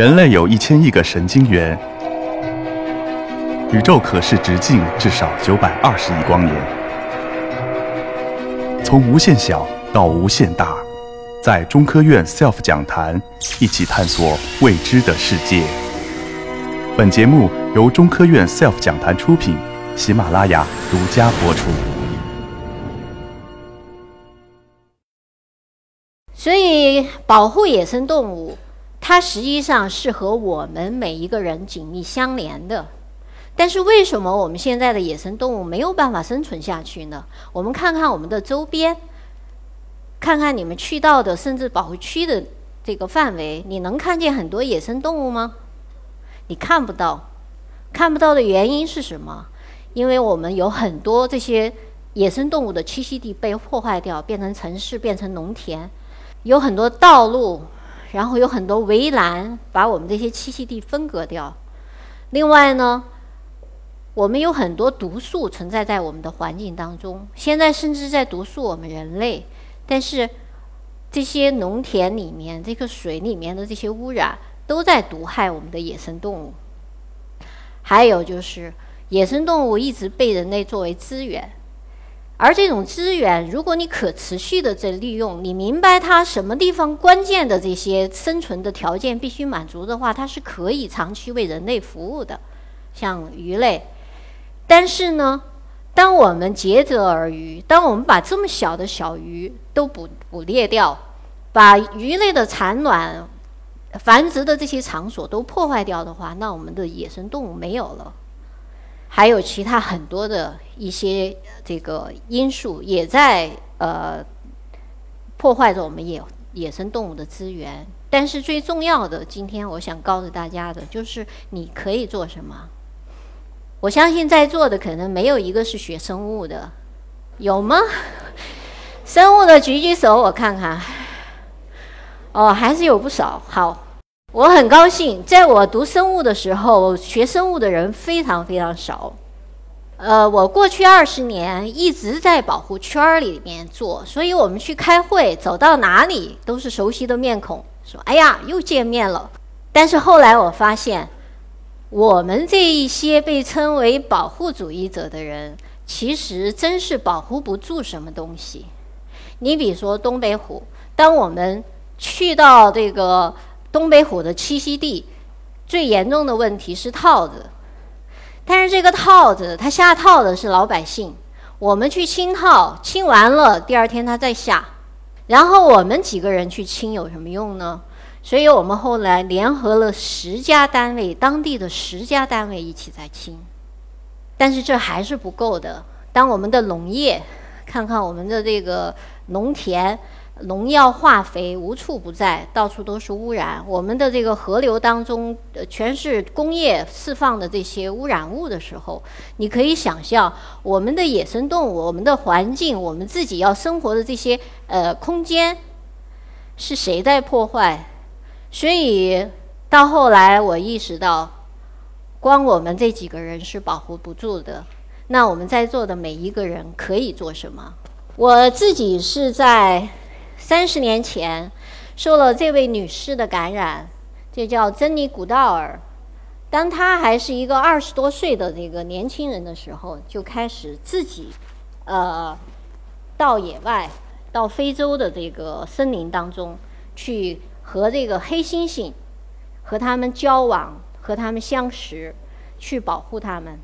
人类有一千亿个神经元，宇宙可视直径至少九百二十亿光年。从无限小到无限大，在中科院 SELF 讲坛一起探索未知的世界。本节目由中科院 SELF 讲坛出品，喜马拉雅独家播出。所以，保护野生动物。它实际上是和我们每一个人紧密相连的，但是为什么我们现在的野生动物没有办法生存下去呢？我们看看我们的周边，看看你们去到的甚至保护区的这个范围，你能看见很多野生动物吗？你看不到，看不到的原因是什么？因为我们有很多这些野生动物的栖息地被破坏掉，变成城市，变成农田，有很多道路。然后有很多围栏把我们这些栖息地分割掉。另外呢，我们有很多毒素存在在我们的环境当中，现在甚至在毒素我们人类。但是这些农田里面、这个水里面的这些污染都在毒害我们的野生动物。还有就是，野生动物一直被人类作为资源。而这种资源，如果你可持续的在利用，你明白它什么地方关键的这些生存的条件必须满足的话，它是可以长期为人类服务的，像鱼类。但是呢，当我们竭泽而渔，当我们把这么小的小鱼都捕捕猎掉，把鱼类的产卵、繁殖的这些场所都破坏掉的话，那我们的野生动物没有了。还有其他很多的一些这个因素也在呃破坏着我们野野生动物的资源，但是最重要的，今天我想告诉大家的就是你可以做什么。我相信在座的可能没有一个是学生物的，有吗？生物的举举手，我看看。哦，还是有不少。好。我很高兴，在我读生物的时候，学生物的人非常非常少。呃，我过去二十年一直在保护圈儿里面做，所以我们去开会，走到哪里都是熟悉的面孔，说：“哎呀，又见面了。”但是后来我发现，我们这一些被称为保护主义者的人，其实真是保护不住什么东西。你比如说东北虎，当我们去到这个。东北虎的栖息地最严重的问题是套子，但是这个套子它下套的是老百姓，我们去清套，清完了第二天它再下，然后我们几个人去清有什么用呢？所以我们后来联合了十家单位，当地的十家单位一起在清，但是这还是不够的。当我们的农业，看看我们的这个农田。农药、化肥无处不在，到处都是污染。我们的这个河流当中，呃，全是工业释放的这些污染物的时候，你可以想象，我们的野生动物、我们的环境、我们自己要生活的这些呃空间，是谁在破坏？所以到后来，我意识到，光我们这几个人是保护不住的。那我们在座的每一个人可以做什么？我自己是在。三十年前，受了这位女士的感染，这叫珍妮古道尔。当她还是一个二十多岁的这个年轻人的时候，就开始自己，呃，到野外，到非洲的这个森林当中去和这个黑猩猩，和他们交往，和他们相识，去保护他们。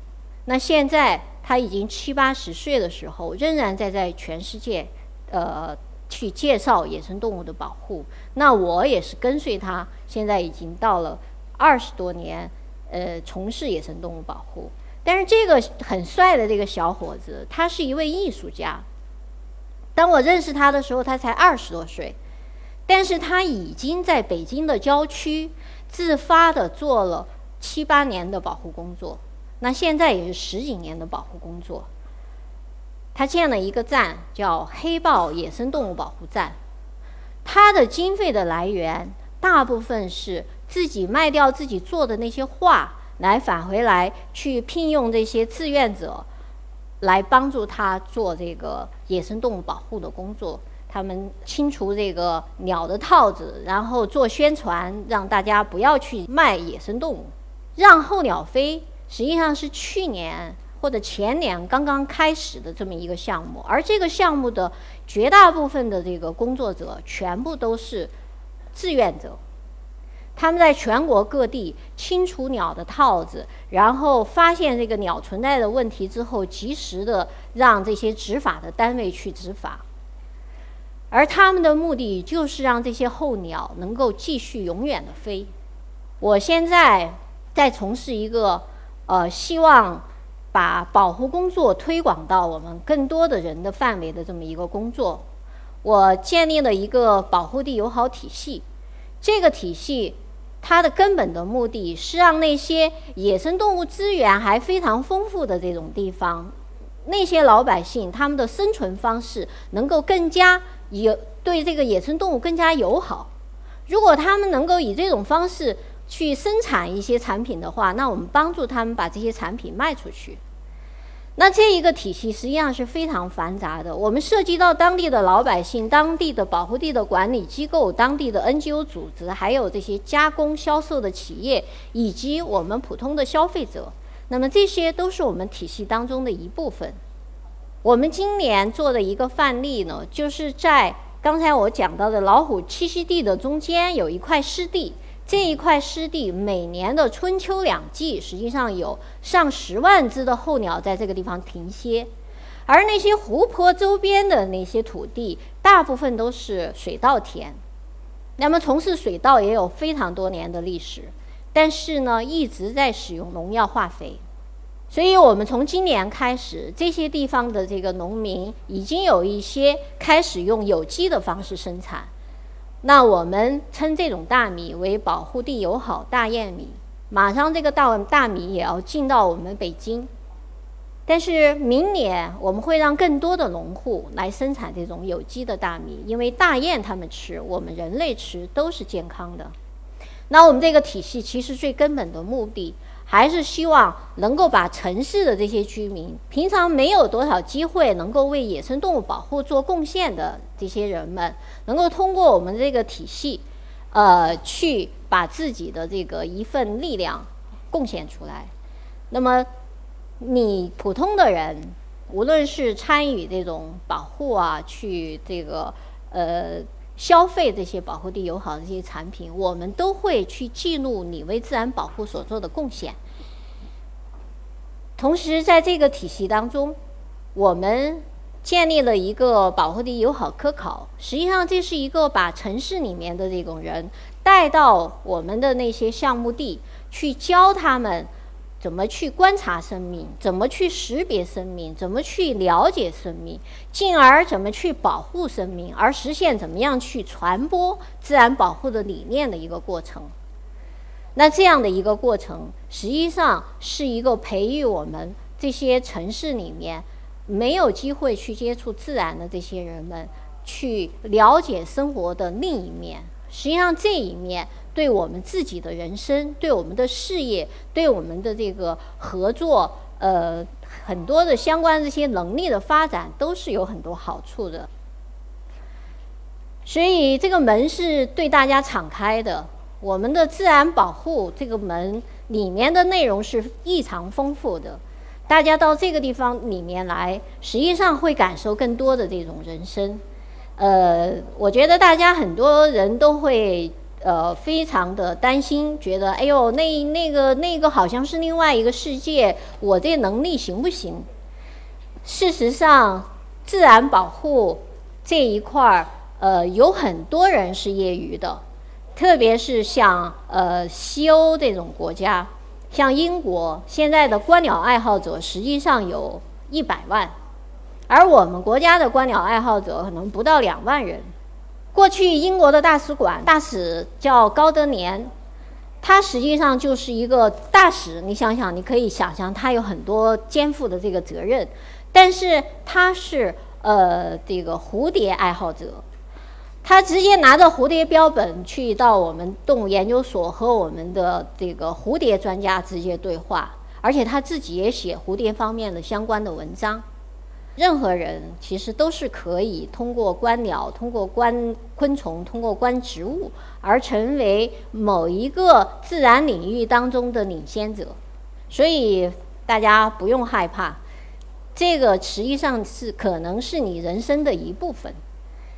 那现在她已经七八十岁的时候，仍然在在全世界，呃。去介绍野生动物的保护，那我也是跟随他，现在已经到了二十多年，呃，从事野生动物保护。但是这个很帅的这个小伙子，他是一位艺术家。当我认识他的时候，他才二十多岁，但是他已经在北京的郊区自发的做了七八年的保护工作，那现在也是十几年的保护工作。他建了一个站，叫黑豹野生动物保护站。他的经费的来源大部分是自己卖掉自己做的那些画，来返回来去聘用这些志愿者，来帮助他做这个野生动物保护的工作。他们清除这个鸟的套子，然后做宣传，让大家不要去卖野生动物。让候鸟飞实际上是去年或者前年刚刚开始的这么一个项目，而这个项目的绝大部分的这个工作者全部都是志愿者。他们在全国各地清除鸟的套子，然后发现这个鸟存在的问题之后，及时的让这些执法的单位去执法。而他们的目的就是让这些候鸟能够继续永远的飞。我现在在从事一个呃，希望把保护工作推广到我们更多的人的范围的这么一个工作。我建立了一个保护地友好体系，这个体系。它的根本的目的是让那些野生动物资源还非常丰富的这种地方，那些老百姓他们的生存方式能够更加有对这个野生动物更加友好。如果他们能够以这种方式去生产一些产品的话，那我们帮助他们把这些产品卖出去。那这一个体系实际上是非常繁杂的，我们涉及到当地的老百姓、当地的保护地的管理机构、当地的 NGO 组织，还有这些加工销售的企业，以及我们普通的消费者。那么这些都是我们体系当中的一部分。我们今年做的一个范例呢，就是在刚才我讲到的老虎栖息地的中间有一块湿地。这一块湿地每年的春秋两季，实际上有上十万只的候鸟在这个地方停歇，而那些湖泊周边的那些土地，大部分都是水稻田。那么从事水稻也有非常多年的历史，但是呢，一直在使用农药化肥。所以我们从今年开始，这些地方的这个农民已经有一些开始用有机的方式生产。那我们称这种大米为保护地友好大雁米。马上这个大大米也要进到我们北京，但是明年我们会让更多的农户来生产这种有机的大米，因为大雁它们吃，我们人类吃都是健康的。那我们这个体系其实最根本的目的。还是希望能够把城市的这些居民，平常没有多少机会能够为野生动物保护做贡献的这些人们，能够通过我们这个体系，呃，去把自己的这个一份力量贡献出来。那么，你普通的人，无论是参与这种保护啊，去这个呃。消费这些保护地友好的这些产品，我们都会去记录你为自然保护所做的贡献。同时，在这个体系当中，我们建立了一个保护地友好科考。实际上，这是一个把城市里面的这种人带到我们的那些项目地去教他们。怎么去观察生命？怎么去识别生命？怎么去了解生命？进而怎么去保护生命？而实现怎么样去传播自然保护的理念的一个过程。那这样的一个过程，实际上是一个培育我们这些城市里面没有机会去接触自然的这些人们，去了解生活的另一面。实际上这一面。对我们自己的人生，对我们的事业，对我们的这个合作，呃，很多的相关这些能力的发展，都是有很多好处的。所以这个门是对大家敞开的。我们的自然保护这个门里面的内容是异常丰富的。大家到这个地方里面来，实际上会感受更多的这种人生。呃，我觉得大家很多人都会。呃，非常的担心，觉得哎呦，那那个那个好像是另外一个世界，我这能力行不行？事实上，自然保护这一块儿，呃，有很多人是业余的，特别是像呃西欧这种国家，像英国，现在的观鸟爱好者实际上有一百万，而我们国家的观鸟爱好者可能不到两万人。过去英国的大使馆大使叫高德年，他实际上就是一个大使。你想想，你可以想象他有很多肩负的这个责任，但是他是呃这个蝴蝶爱好者，他直接拿着蝴蝶标本去到我们动物研究所和我们的这个蝴蝶专家直接对话，而且他自己也写蝴蝶方面的相关的文章。任何人其实都是可以通过观鸟、通过观昆虫、通过观植物而成为某一个自然领域当中的领先者，所以大家不用害怕，这个实际上是可能是你人生的一部分。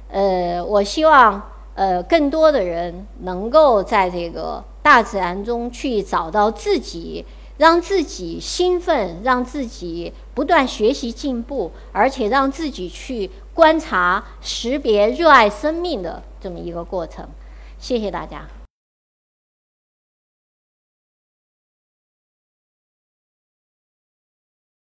呃，我希望呃更多的人能够在这个大自然中去找到自己。让自己兴奋，让自己不断学习进步，而且让自己去观察、识别、热爱生命的这么一个过程。谢谢大家。